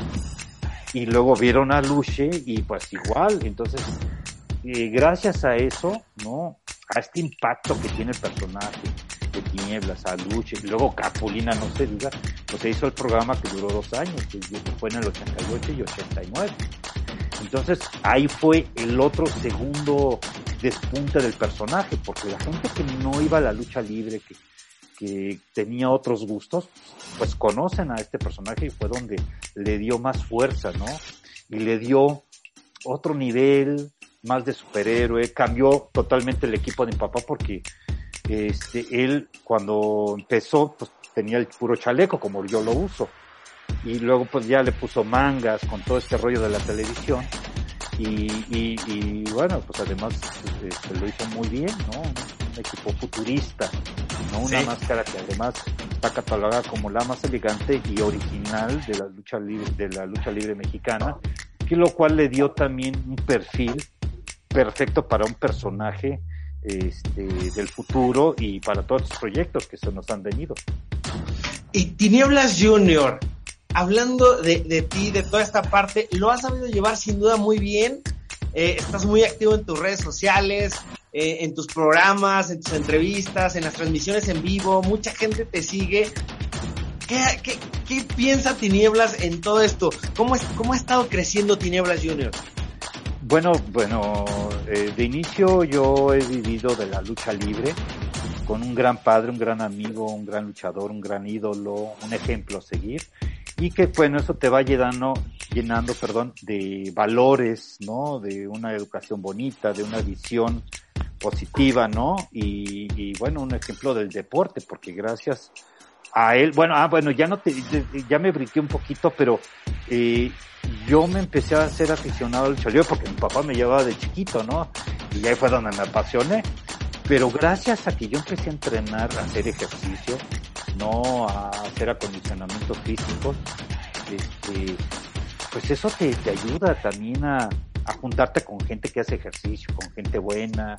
Speaker 5: Y luego vieron a Luche y pues igual, entonces, eh, gracias a eso, ¿no? A este impacto que tiene el personaje de Tinieblas, a Luche, luego Capulina, no se diga, pues se hizo el programa que duró dos años, que fue en el 88 y 89. Entonces ahí fue el otro segundo despunte del personaje, porque la gente que no iba a la lucha libre, que que tenía otros gustos, pues conocen a este personaje y fue donde le dio más fuerza, ¿no? Y le dio otro nivel más de superhéroe, cambió totalmente el equipo de mi papá porque este, él cuando empezó pues tenía el puro chaleco como yo lo uso y luego pues ya le puso mangas con todo este rollo de la televisión y, y, y bueno pues además este, lo hizo muy bien, ¿no? Un equipo futurista Una máscara que además está catalogada como la más elegante y original de la lucha libre, de la lucha libre mexicana, que lo cual le dio también un perfil perfecto para un personaje este, del futuro y para todos los proyectos que se nos han venido.
Speaker 1: Y Tinieblas Junior, hablando de, de ti, de toda esta parte, lo has sabido llevar sin duda muy bien. Eh, estás muy activo en tus redes sociales, eh, en tus programas, en tus entrevistas, en las transmisiones en vivo, mucha gente te sigue. ¿Qué, piensa Tinieblas en todo esto? ¿Cómo, ¿Cómo ha estado creciendo Tinieblas Junior?
Speaker 5: Bueno, bueno, eh, de inicio yo he vivido de la lucha libre con un gran padre, un gran amigo, un gran luchador, un gran ídolo, un ejemplo a seguir y que bueno, eso te va llenando, llenando, perdón, de valores, ¿no? De una educación bonita, de una visión positiva, ¿no? Y, bueno, un ejemplo del deporte, porque gracias a él, bueno, ah, bueno, ya no te, ya me brinqué un poquito, pero eh, yo me empecé a ser aficionado al lucha porque mi papá me llevaba de chiquito, ¿no? Y ahí fue donde me apasioné. Pero gracias a que yo empecé a entrenar, a hacer ejercicio, no a hacer acondicionamiento físico, este, pues eso te, te ayuda también a, a juntarte con gente que hace ejercicio, con gente buena,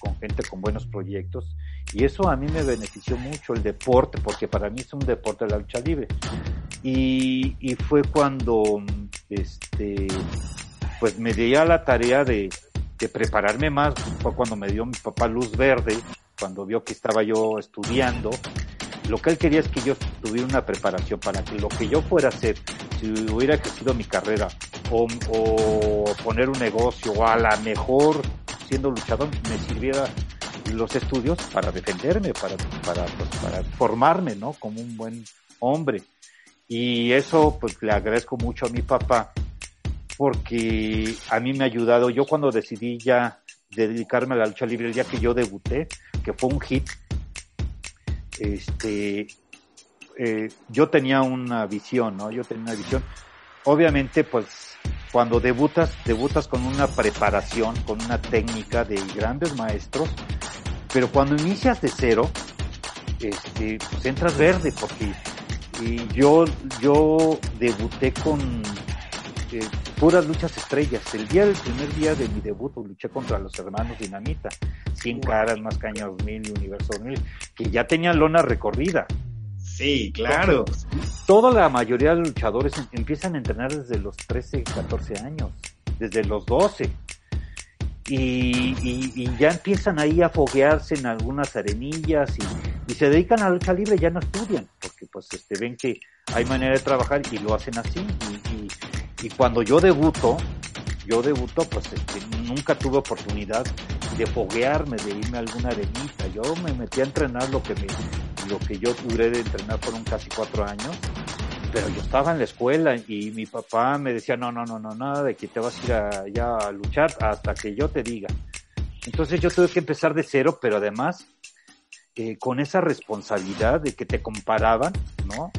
Speaker 5: con gente con buenos proyectos. Y eso a mí me benefició mucho el deporte, porque para mí es un deporte de la lucha libre. Y, y fue cuando, este, pues me di a la tarea de, de prepararme más, fue cuando me dio mi papá luz verde, cuando vio que estaba yo estudiando. Lo que él quería es que yo tuviera una preparación para que lo que yo fuera a hacer, si hubiera crecido mi carrera, o, o poner un negocio, o a la mejor siendo luchador me sirviera los estudios para defenderme, para, para, pues, para formarme, ¿no? Como un buen hombre. Y eso, pues, le agradezco mucho a mi papá, porque a mí me ha ayudado. Yo cuando decidí ya dedicarme a la lucha libre, el día que yo debuté, que fue un hit, este, eh, yo tenía una visión, ¿no? Yo tenía una visión. Obviamente, pues, cuando debutas, debutas con una preparación, con una técnica de grandes maestros, pero cuando inicias de cero, este, pues entras verde, porque yo, yo debuté con eh, puras luchas estrellas. El día del primer día de mi debut pues, luché contra los hermanos Dinamita, 100 caras, más cañas mil y universo mil, que ya tenían lona recorrida.
Speaker 1: Sí, claro.
Speaker 5: toda la mayoría de luchadores em, empiezan a entrenar desde los 13, 14 años, desde los 12. Y, y, ya empiezan ahí a foguearse en algunas arenillas y, se dedican a lucha libre, ya no estudian, porque pues este, ven que hay manera de trabajar y lo hacen así. Y, cuando yo debuto, yo debuto, pues este, nunca tuve oportunidad de foguearme, de irme a alguna arenita. Yo me metí a entrenar lo que me, lo que yo duré de entrenar fueron casi cuatro años, pero yo estaba en la escuela y mi papá me decía, no, no, no, no, nada de que te vas a ir a, ya a luchar hasta que yo te diga. Entonces yo tuve que empezar de cero, pero además eh, con esa responsabilidad de que te comparaban, ¿no?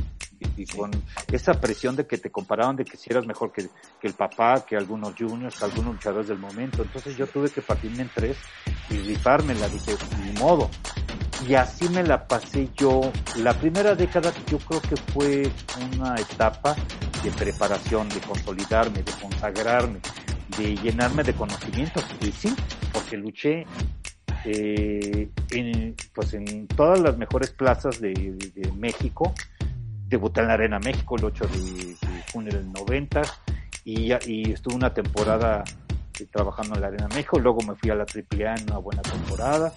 Speaker 5: Y, con esa presión de que te comparaban de que si eras mejor que, el papá, que algunos juniors, que algunos luchadores del momento. Entonces yo tuve que partirme en tres y rifármela, dije, ni modo. Y así me la pasé yo. La primera década yo creo que fue una etapa de preparación, de consolidarme, de consagrarme, de llenarme de conocimientos. Y sí, porque luché eh, en, pues en todas las mejores plazas de, de México debuté en la Arena México el 8 de, junio del 90 y, y estuve una temporada eh, trabajando en la Arena México, luego me fui a la AAA en una buena temporada,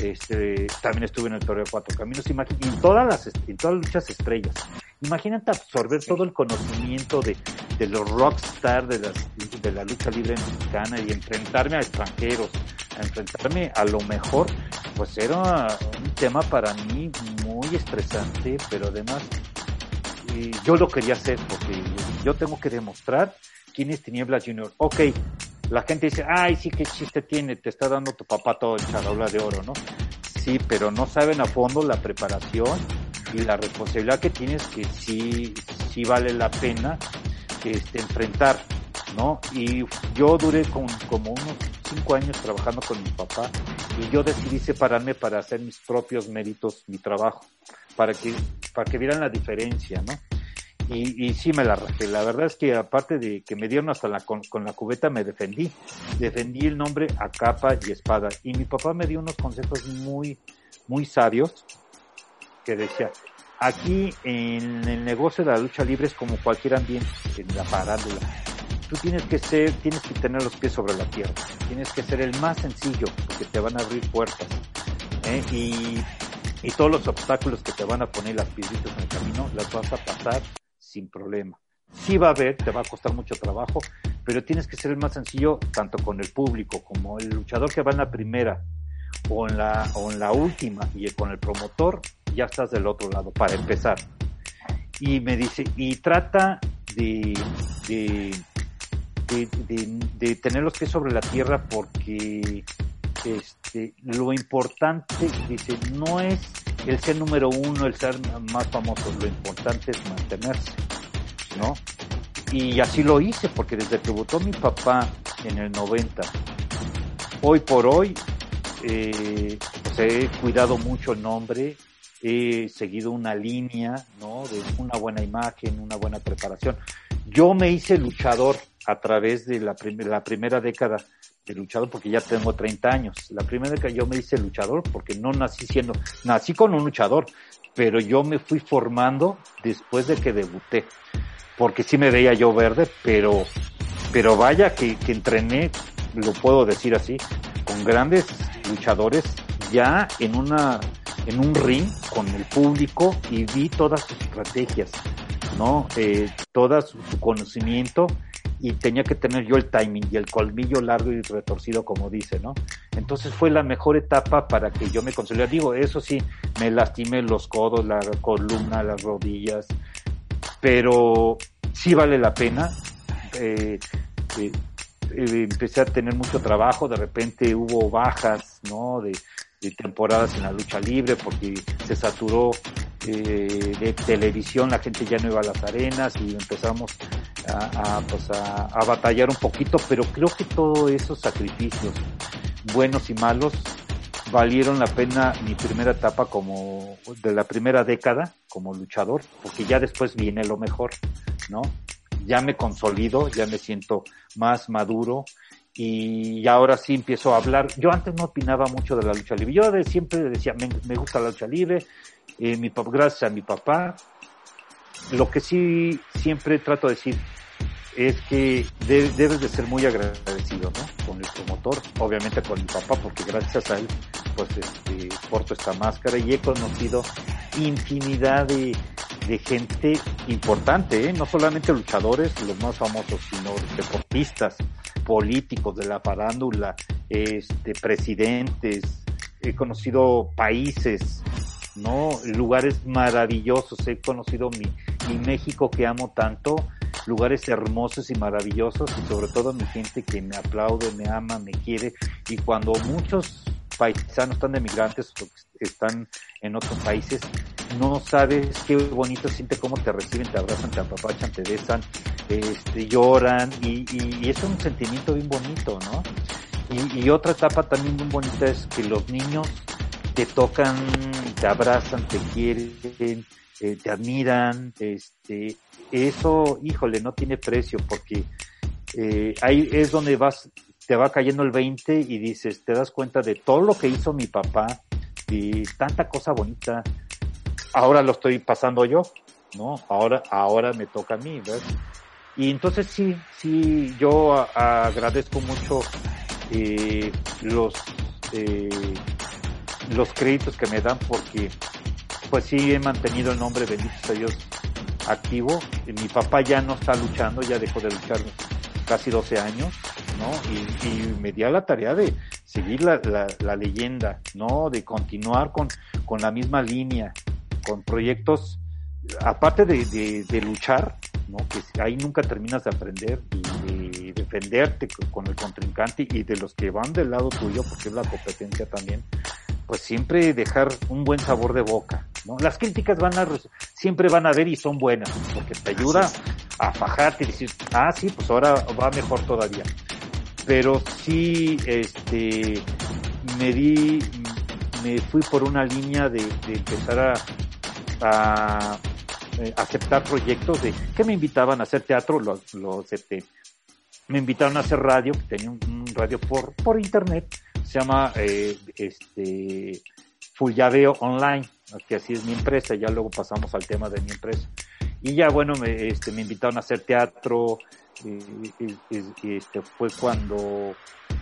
Speaker 5: este, también estuve en el Torneo Cuatro Caminos, y en todas las, en todas las luchas estrellas. Imagínate absorber todo el conocimiento de, de los rockstar de, las, de la lucha libre mexicana y enfrentarme a extranjeros, a enfrentarme a lo mejor, pues era un tema para mí muy estresante, pero además yo lo quería hacer porque yo tengo que demostrar quién es Tinieblas Junior. Ok, la gente dice, ay, sí, qué chiste tiene, te está dando tu papá todo el charola de oro, ¿no? Sí, pero no saben a fondo la preparación y la responsabilidad que tienes que sí, sí vale la pena este, enfrentar, ¿no? Y yo duré con, como unos cinco años trabajando con mi papá y yo decidí separarme para hacer mis propios méritos, mi trabajo, para que, para que vieran la diferencia, ¿no? Y, y sí me la rajé. La verdad es que aparte de que me dieron hasta la, con, con la cubeta, me defendí. Defendí el nombre a capa y espada. Y mi papá me dio unos consejos muy, muy sabios que decía, aquí en el negocio de la lucha libre es como cualquier ambiente, en la parándula tú tienes que ser, tienes que tener los pies sobre la tierra, tienes que ser el más sencillo, porque te van a abrir puertas. ¿eh? Y, y todos los obstáculos que te van a poner las piedritas en el camino, las vas a pasar sin problema. Sí va a haber, te va a costar mucho trabajo, pero tienes que ser el más sencillo tanto con el público como el luchador que va en la primera o en la, o en la última y con el promotor, ya estás del otro lado para empezar. Y me dice, y trata de, de de, tener los pies sobre la tierra porque este, lo importante, dice, no es el ser número uno, el ser más famoso, lo importante es mantenerse, ¿no? Y así lo hice, porque desde que votó mi papá en el 90, hoy por hoy, eh, pues he cuidado mucho el nombre, he seguido una línea, ¿no? De una buena imagen, una buena preparación. Yo me hice luchador a través de la, primera década de luchador, porque ya tengo 30 años. La primera década yo me hice luchador porque no nací siendo, nací con un luchador, pero yo me fui formando después de que debuté, porque sí me veía yo verde, pero, pero vaya que, que entrené, lo puedo decir así, con grandes luchadores ya en una, en un ring con el público y vi todas sus estrategias, ¿no? Eh, todo su, conocimiento y tenía que tener yo el timing y el colmillo largo y retorcido, como dice, ¿no? Entonces fue la mejor etapa para que yo me consolidara. Digo, eso sí, me lastimé los codos, la columna, las rodillas, pero sí vale la pena. Eh, eh, eh, empecé a tener mucho trabajo, de repente hubo bajas, ¿no? De, de temporadas en la lucha libre porque se saturó eh, de televisión, la gente ya no iba a las arenas y empezamos a, a, pues a, a, batallar un poquito, pero creo que todos esos sacrificios, buenos y malos, valieron la pena mi primera etapa como de la primera década como luchador, porque ya después viene lo mejor, ¿no? Ya me consolido, ya me siento más maduro, y ahora sí empiezo a hablar. Yo antes no opinaba mucho de la lucha libre. Yo siempre decía, me, gusta la lucha libre, eh, mi, gracias a mi papá. Lo que sí siempre trato de decir es que debes de ser muy agradecido, ¿no? Con el promotor, obviamente con mi papá, porque gracias a él, pues, este, porto esta máscara y he conocido infinidad de, de gente importante, ¿eh? no solamente luchadores, los más famosos, sino deportistas, políticos de la farándula, este, presidentes, he conocido países, ¿no? Lugares maravillosos, he conocido mi, mi México que amo tanto, lugares hermosos y maravillosos y sobre todo mi gente que me aplaude, me ama, me quiere y cuando muchos paisanos están de migrantes o están en otros países, no sabes qué bonito siente cómo te reciben, te abrazan, te apapachan, te besan, este, lloran y, y, es un sentimiento bien bonito, ¿no? Y, y, otra etapa también muy bonita es que los niños te tocan, te abrazan, te quieren, eh, te admiran, este, eso, híjole, no tiene precio porque eh, ahí es donde vas, te va cayendo el 20 y dices, te das cuenta de todo lo que hizo mi papá y tanta cosa bonita. Ahora lo estoy pasando yo, ¿no? Ahora, ahora me toca a mí, ¿verdad? Y entonces sí, sí, yo agradezco mucho eh, los eh, los créditos que me dan porque pues sí he mantenido el nombre, bendito sea Dios, activo. Mi papá ya no está luchando, ya dejó de luchar casi 12 años, ¿no? Y, me dio la tarea de seguir la, la, leyenda, ¿no? De continuar con, con la misma línea, con proyectos, aparte de, de, luchar, ¿no? Que ahí nunca terminas de aprender y de defenderte con el contrincante y de los que van del lado tuyo, porque es la competencia también, pues siempre dejar un buen sabor de boca, ¿no? Las críticas van a, siempre van a ver y son buenas, porque te ayuda a fajarte y decir, ah, sí, pues ahora va mejor todavía. Pero sí, este, me di, me fui por una línea de, empezar a, eh, aceptar proyectos de que me invitaban a hacer teatro, lo, lo acepté. Me invitaron a hacer radio, que tenía un, radio por, por internet, se llama eh, este Full Llaveo Online, que así es mi empresa, ya luego pasamos al tema de mi empresa. Y ya bueno, me, este, me invitaron a hacer teatro, y, este, fue cuando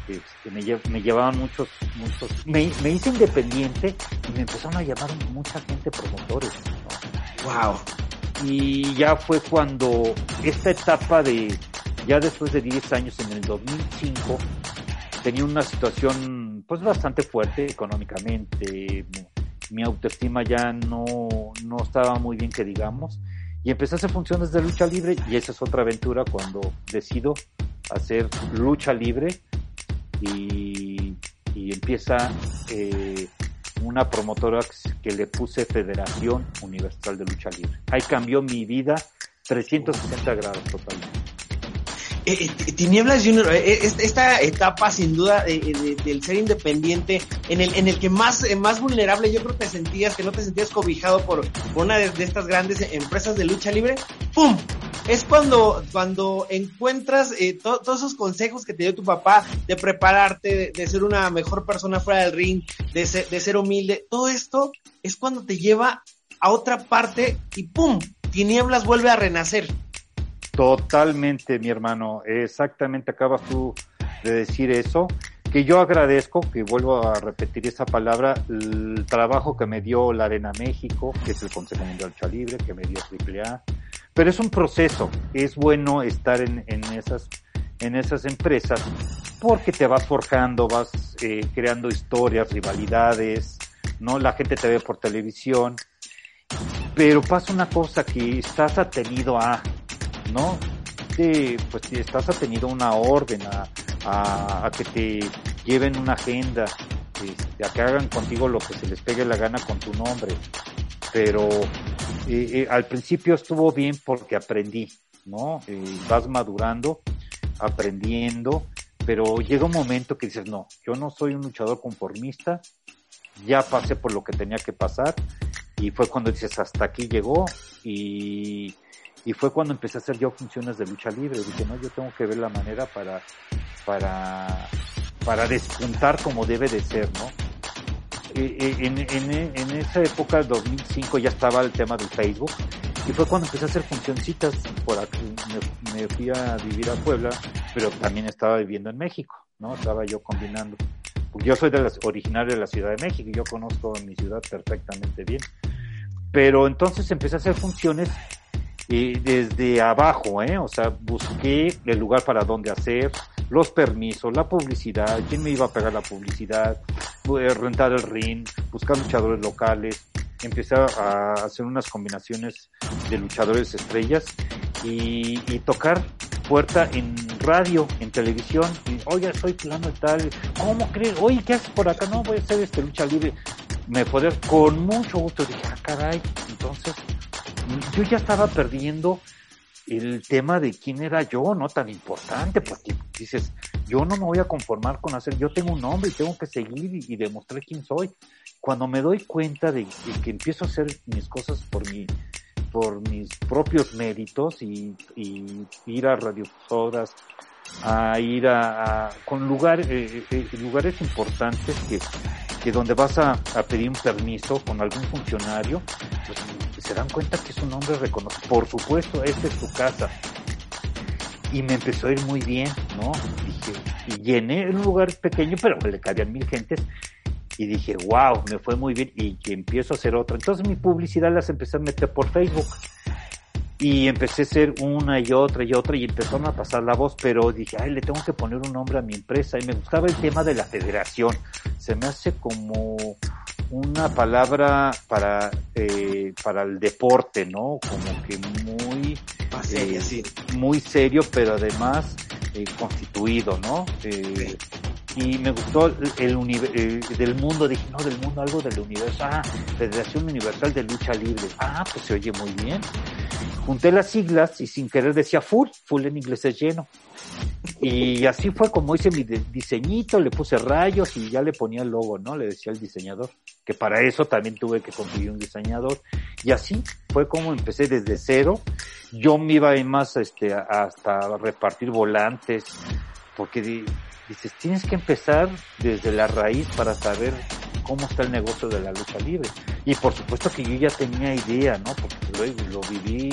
Speaker 5: este, me, me, llevaban muchos, muchos, me, me, hice independiente y me empezaron a llamar mucha gente promotores.
Speaker 1: Wow.
Speaker 5: Y ya fue cuando esta etapa de, ya después de 10 años, en el 2005, tenía una situación pues bastante fuerte económicamente, mi, autoestima ya no, no estaba muy bien que digamos, y empecé a hacer funciones de lucha libre y esa es otra aventura cuando decido hacer lucha libre y, y empieza eh, una promotora que le puse Federación Universal de Lucha Libre. Ahí cambió mi vida 360 grados totalmente.
Speaker 1: Eh, eh, Tinieblas Junior, eh, esta etapa sin duda del ser independiente, en el, en el que más, más vulnerable yo creo que sentías, que no te sentías cobijado por, una de, estas grandes empresas de lucha libre, ¡pum! Es cuando, cuando encuentras todos esos consejos que te dio tu papá de prepararte, de, ser una mejor persona fuera del ring, de ser, de ser humilde, todo esto es cuando te lleva a otra parte y ¡pum! Tinieblas vuelve a renacer.
Speaker 5: Totalmente, mi hermano. Exactamente, acabas tú de decir eso. Que yo agradezco, que vuelvo a repetir esa palabra, el trabajo que me dio la Arena México, que es el Consejo Mundial de Libre, que me dio AAA. Pero es un proceso. Es bueno estar en, en esas en esas empresas porque te vas forjando, vas eh, creando historias, rivalidades, ¿no? La gente te ve por televisión. Pero pasa una cosa que estás atenido a ¿no? pues si estás atenido una orden, a, a, que te lleven una agenda, este, a que hagan contigo lo que se les pegue la gana con tu nombre. Pero eh, eh, al principio estuvo bien porque aprendí, ¿no? Eh, vas madurando, aprendiendo, pero llega un momento que dices, no, yo no soy un luchador conformista, ya pasé por lo que tenía que pasar, y fue cuando dices, hasta aquí llegó, y y fue cuando empecé a hacer yo funciones de lucha libre. Dije, no, yo tengo que ver la manera para, para, para despuntar como debe de ser, ¿no? En, en, en esa época, 2005, ya estaba el tema del Facebook y fue cuando empecé a hacer funcioncitas por aquí. Me, me, fui a vivir a Puebla, pero también estaba viviendo en México, ¿no? Estaba yo combinando. Yo soy de las, originario de la Ciudad de México y yo conozco mi ciudad perfectamente bien. Pero entonces empecé a hacer funciones y desde abajo, ¿eh? O sea, busqué el lugar para donde hacer, los permisos, la publicidad, quién me iba a pegar la publicidad, eh, rentar el ring, buscar luchadores locales, empecé a hacer unas combinaciones de luchadores estrellas y, y tocar puerta en radio, en televisión, y oye, soy plano y tal, ¿cómo crees? Oye, ¿qué haces por acá? No, voy a hacer este lucha libre. Me poder con mucho gusto dije, ah, caray, entonces yo ya estaba perdiendo el tema de quién era yo, no tan importante, porque dices, yo no me voy a conformar con hacer, yo tengo un nombre y tengo que seguir y, demostrar quién soy. Cuando me doy cuenta de, que empiezo a hacer mis cosas por mi, por mis propios méritos y, ir a radiofusoras, a ir a, con lugar, eh, eh, lugares importantes que, que donde vas a, pedir un permiso con algún funcionario, pues se dan cuenta que es un hombre reconocido. Por supuesto, esta es tu casa. Y me empezó a ir muy bien, ¿no? Dije, y llené un lugar pequeño, pero le cabían mil gentes. Y dije, wow, me fue muy bien. Y empiezo a hacer otra. Entonces mi publicidad las empecé a meter por Facebook y empecé a hacer una y otra y otra y empezaron a pasar la voz, pero dije, ay, le tengo que poner un nombre a mi empresa y me gustaba el tema de la federación. Se me hace como una palabra para, eh, para el deporte, ¿no? Como que muy, eh, muy serio, pero además eh, constituido, ¿no? Eh, y me gustó el, del mundo, dije, no, del mundo, algo del universo, ah, Federación Universal de Lucha Libre, ah, pues se oye muy bien. Junté las siglas y sin querer decía full, full en inglés es lleno. Y así fue como hice mi diseñito, le puse rayos y ya le ponía el logo, ¿no? Le decía al diseñador, que para eso también tuve que conseguir un diseñador. Y así fue como empecé desde cero. Yo me iba más este, hasta repartir volantes, porque dices, tienes que empezar desde la raíz para saber cómo está el negocio de la lucha libre. Y por supuesto que yo ya tenía idea, ¿no? Porque lo, lo viví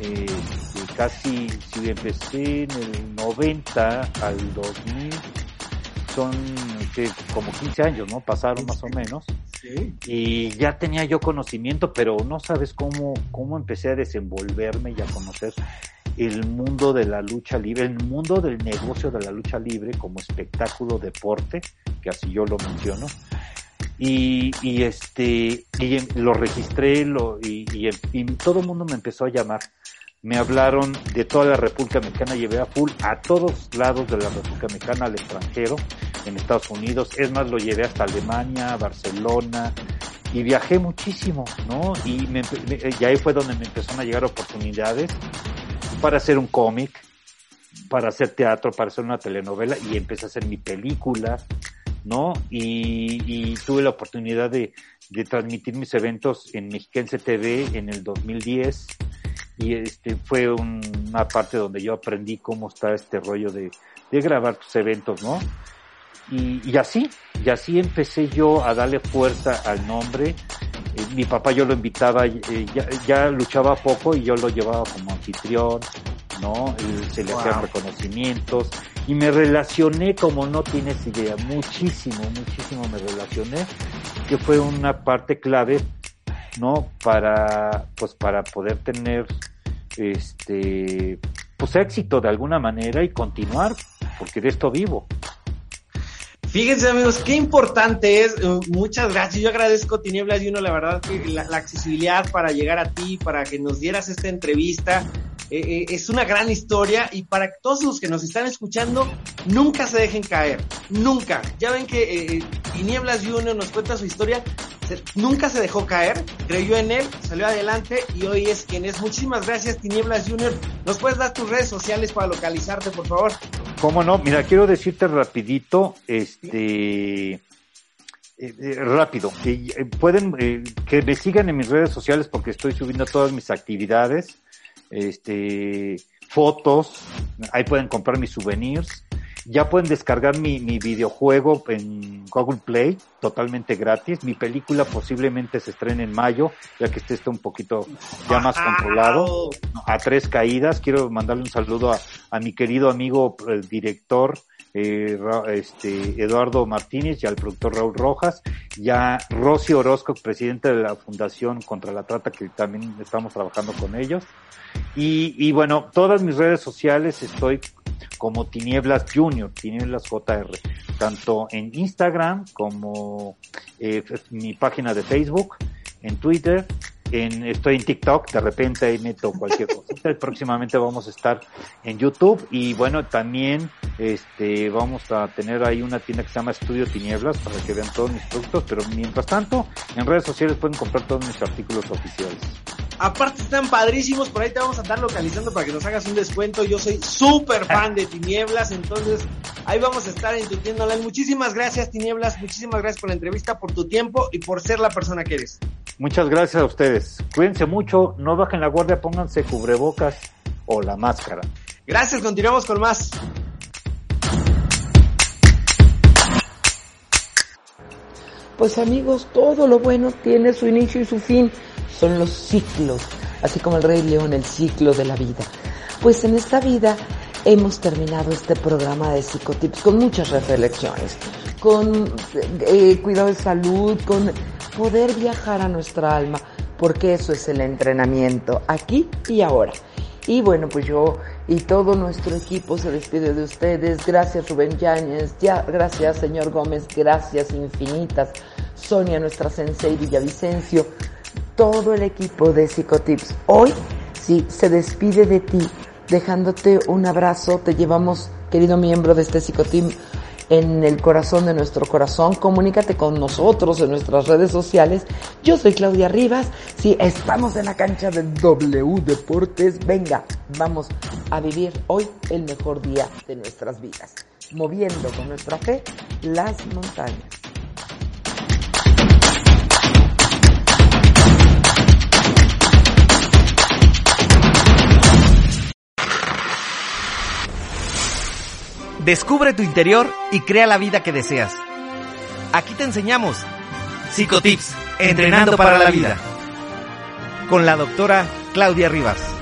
Speaker 5: eh, casi, si empecé en el 90 al 2000, son que como 15 años, ¿no? Pasaron más o menos. Y ya tenía yo conocimiento, pero no sabes cómo, cómo empecé a desenvolverme y a conocer el mundo de la lucha libre, el mundo del negocio de la lucha libre como espectáculo deporte, que así yo lo menciono. Y, y este, y lo registré lo, y, y, y todo el mundo me empezó a llamar. Me hablaron de toda la República Mexicana, llevé a full a todos lados de la República Mexicana, al extranjero, en Estados Unidos, es más, lo llevé hasta Alemania, Barcelona, y viajé muchísimo, ¿no? Y, me, y ahí fue donde me empezaron a llegar oportunidades para hacer un cómic, para hacer teatro, para hacer una telenovela, y empecé a hacer mi película, ¿no? Y, y tuve la oportunidad de, de transmitir mis eventos en Mexiquense TV en el 2010 y este fue una parte donde yo aprendí cómo está este rollo de, de grabar tus eventos, ¿no? Y, y, así, y así empecé yo a darle fuerza al nombre. Eh, mi papá yo lo invitaba, eh, ya, ya, luchaba poco y yo lo llevaba como anfitrión, ¿no? Y se le hacían reconocimientos y me relacioné como no tienes idea, muchísimo, muchísimo me relacioné, que fue una parte clave ¿no? Para, pues para poder tener, este, pues éxito de alguna manera y continuar, porque de esto vivo.
Speaker 1: Fíjense amigos, qué importante es. Uh, muchas gracias. Yo agradezco Tinieblas y uno, la verdad, que la, accesibilidad para llegar a ti, para que nos dieras esta entrevista. Eh, eh, es una gran historia y para todos los que nos están escuchando, nunca se dejen caer. Nunca. Ya ven que eh, Tinieblas y uno nos cuenta su historia nunca se dejó caer, creyó en él, salió adelante y hoy es quien es. Muchísimas gracias, Tinieblas Junior. ¿Nos puedes dar tus redes sociales para localizarte, por favor?
Speaker 5: Cómo no, mira, quiero decirte rapidito, este, eh, eh, rápido, eh, pueden, que me sigan en mis redes sociales porque estoy subiendo todas mis actividades, este, fotos, ahí pueden comprar mis souvenirs, ya pueden descargar mi, mi videojuego en Google Play totalmente gratis. Mi película posiblemente se estrene en mayo, ya que este está un poquito ya más controlado. A tres caídas. Quiero mandarle un saludo a, a mi querido amigo el director eh, este, Eduardo Martínez y al productor Raúl Rojas, ya Rosy Orozco, presidente de la Fundación contra la Trata, que también estamos trabajando con ellos. Y, y bueno, todas mis redes sociales estoy como Tinieblas Junior, Tinieblas JR, tanto en Instagram como eh, mi página de Facebook, en Twitter, en, estoy en TikTok, de repente ahí meto cualquier cosa. Próximamente vamos a estar en YouTube y bueno, también este vamos a tener ahí una tienda que se llama Estudio Tinieblas para que vean todos mis productos, pero mientras tanto, en redes sociales pueden comprar todos mis artículos oficiales.
Speaker 1: Aparte están padrísimos, por ahí te vamos a estar localizando para que nos hagas un descuento. Yo soy súper fan de Tinieblas, entonces ahí vamos a estar en tu Muchísimas gracias Tinieblas, muchísimas gracias por la entrevista, por tu tiempo y por ser la persona que eres.
Speaker 5: Muchas gracias a ustedes. Cuídense mucho, no bajen la guardia, pónganse cubrebocas o la máscara.
Speaker 1: Gracias, continuamos con más.
Speaker 2: Pues amigos, todo lo bueno tiene su inicio y su fin son los ciclos, así como el Rey León, el ciclo de la vida. Pues en esta vida hemos terminado este programa de psicotips con muchas reflexiones, con eh, cuidado de salud, con poder viajar a nuestra alma, porque eso es el entrenamiento, aquí y ahora. Y bueno, pues yo y todo nuestro equipo se despide de ustedes. Gracias Rubén Yáñez, ya, gracias señor Gómez, gracias infinitas. Sonia, nuestra sensei Villavicencio todo el equipo de Psicotips. Hoy sí se despide de ti, dejándote un abrazo. Te llevamos, querido miembro de este Psicoteam, en el corazón de nuestro corazón. Comunícate con nosotros en nuestras redes sociales. Yo soy Claudia Rivas. Si estamos en la cancha de W Deportes, venga, vamos a vivir hoy el mejor día de nuestras vidas, moviendo con nuestra fe las montañas.
Speaker 6: Descubre tu interior y crea la vida que deseas. Aquí te enseñamos Psicotips, entrenando para la vida. Con la doctora Claudia Rivas.